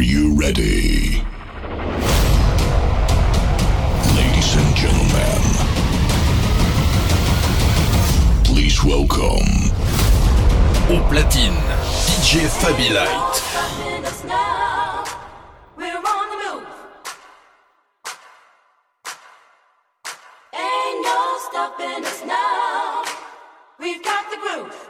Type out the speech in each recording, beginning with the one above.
Are you ready? Ladies and gentlemen, please welcome. Au platine, DJ Fabi Light. We've got the groove.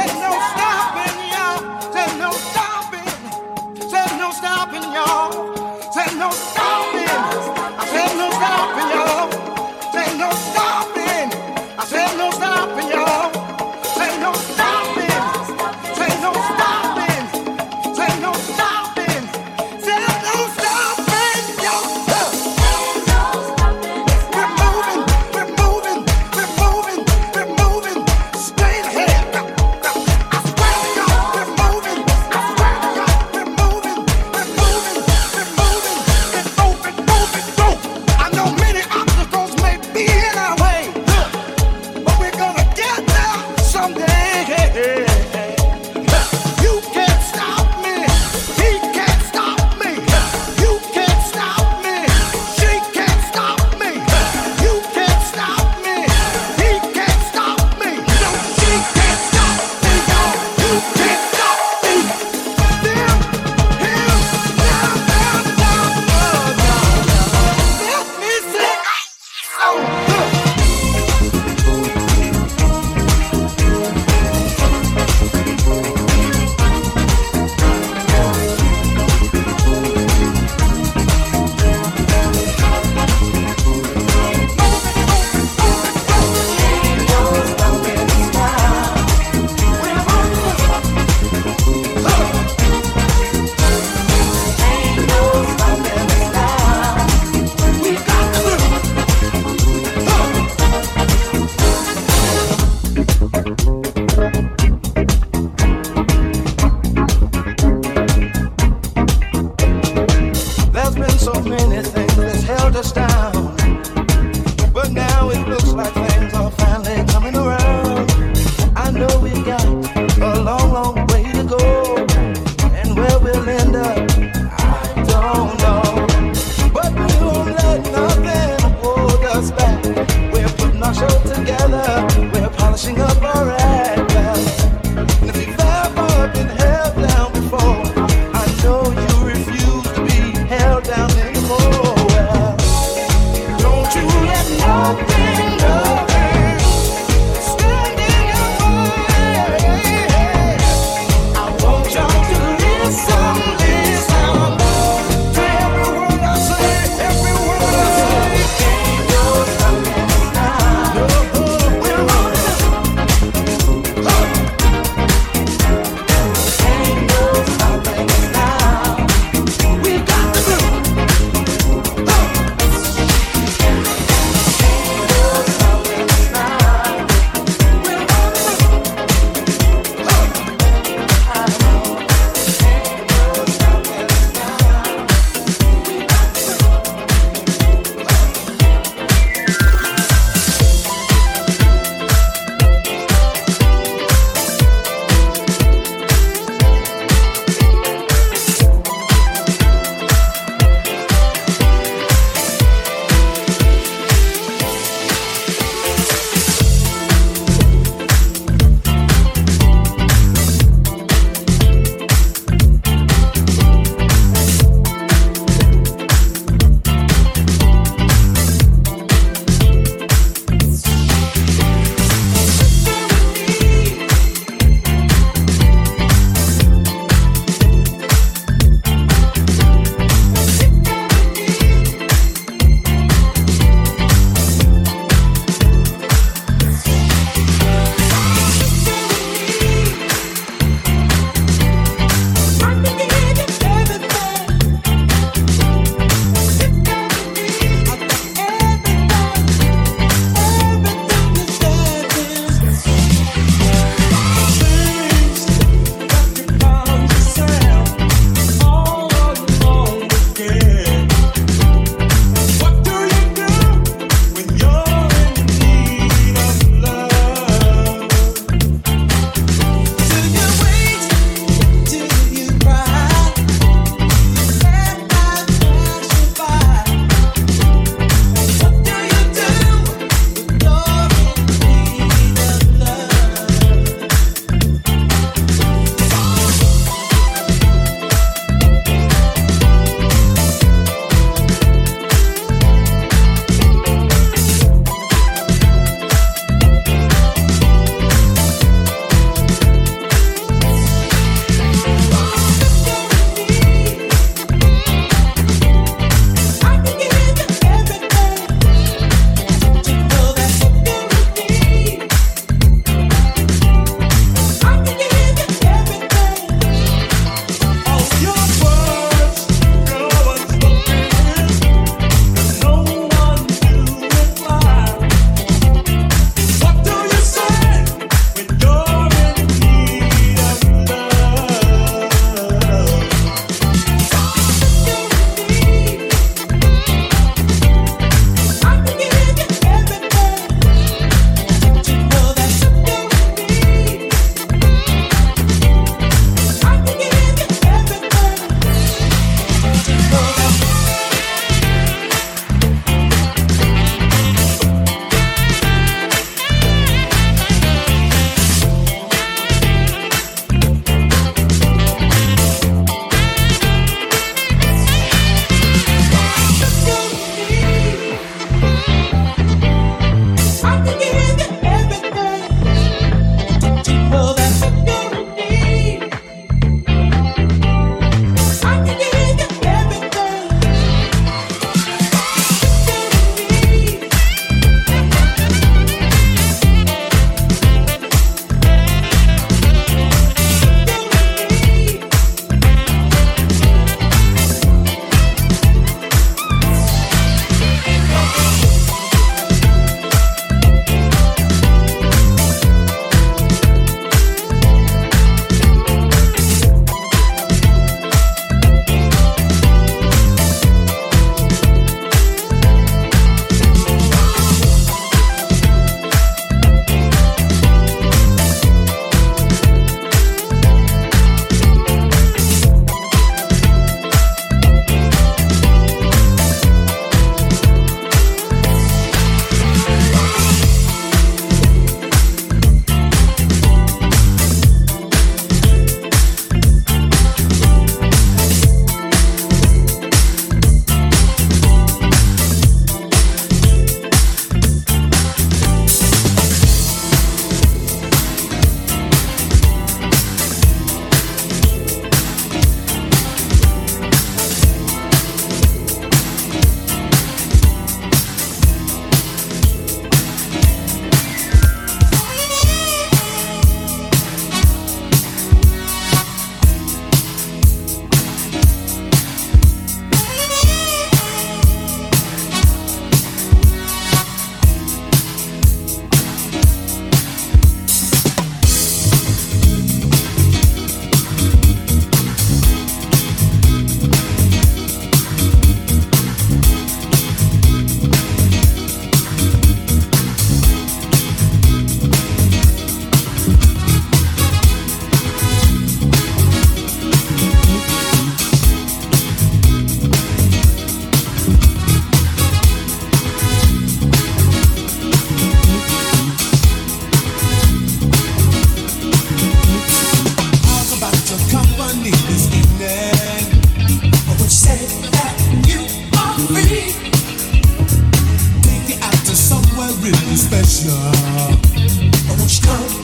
Come.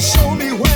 show me where.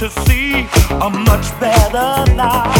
to see a much better life.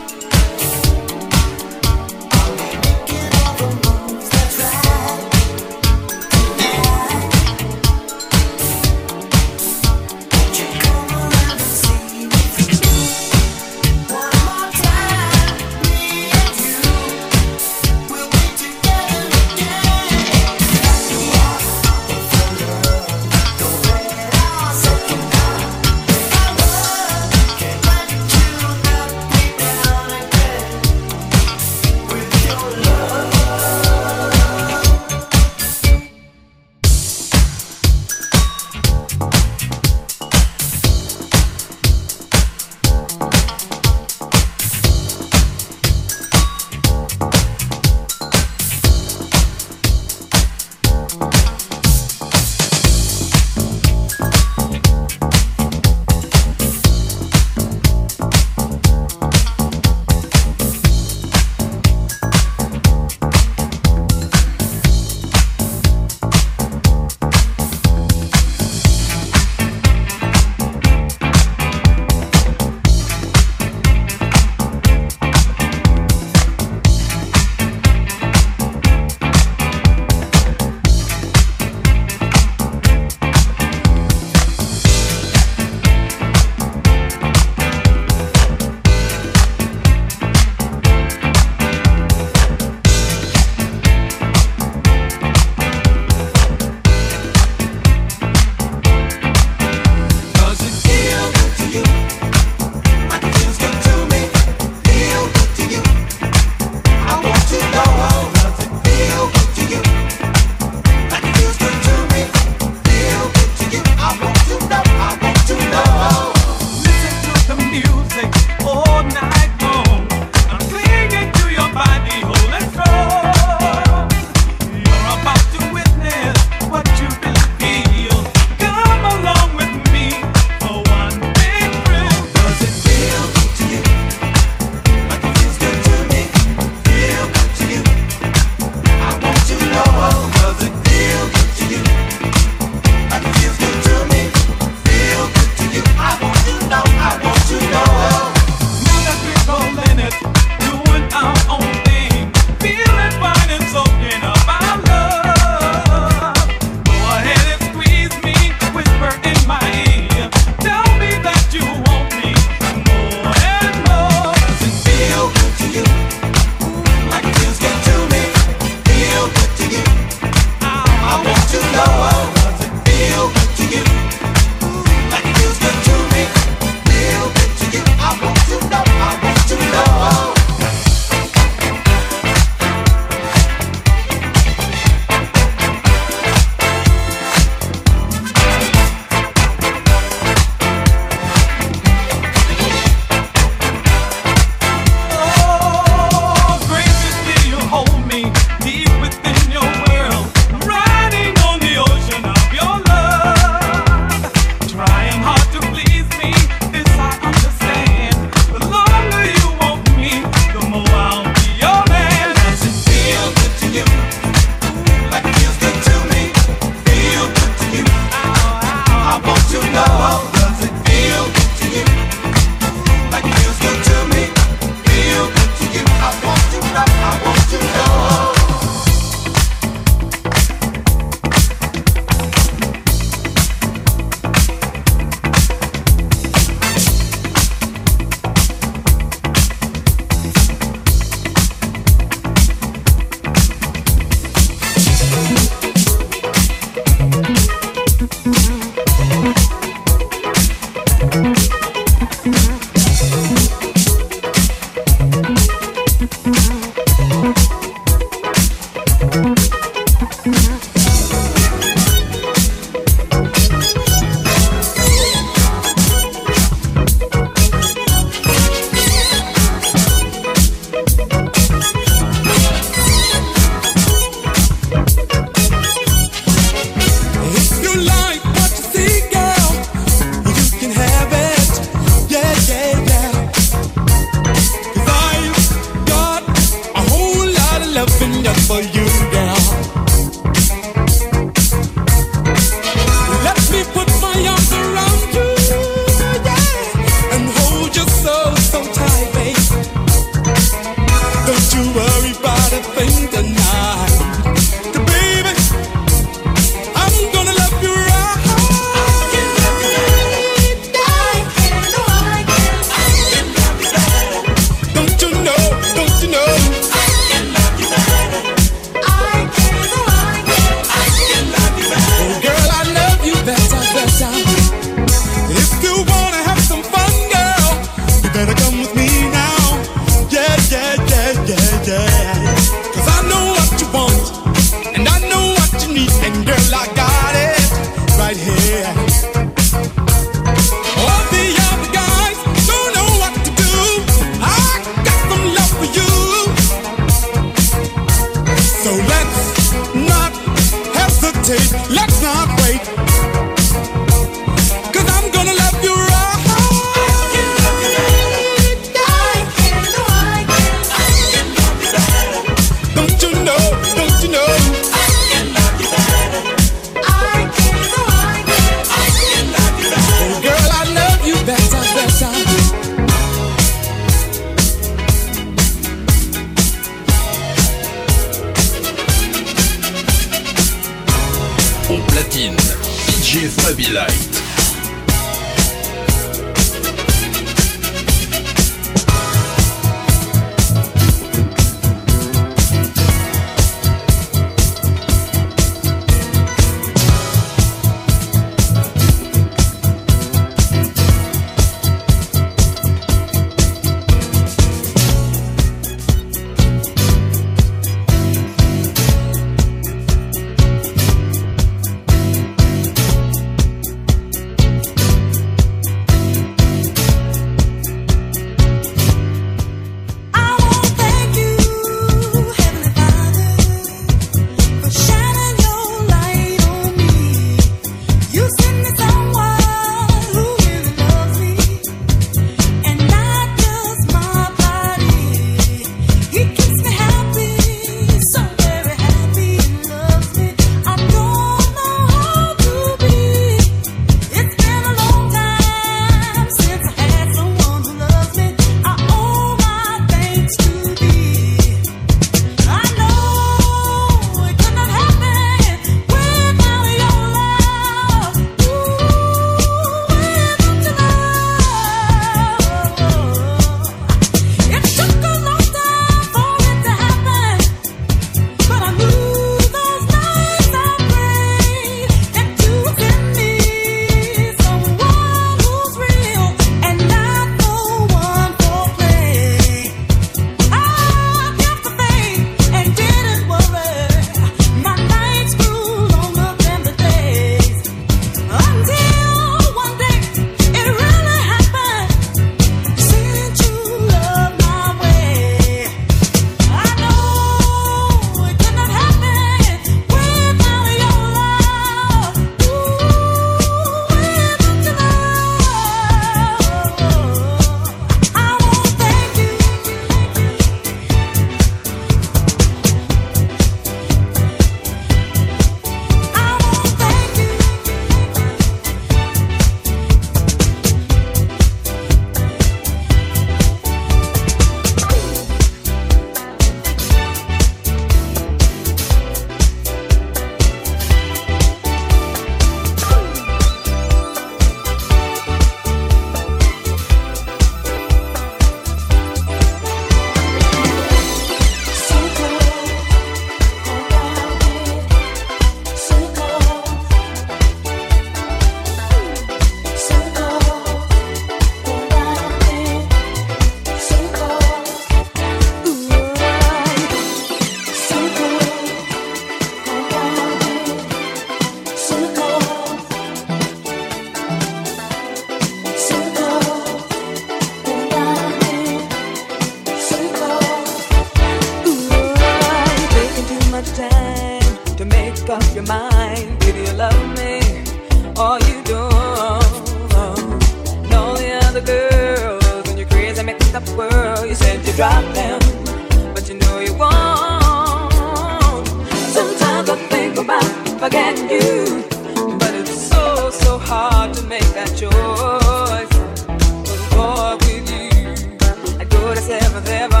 forever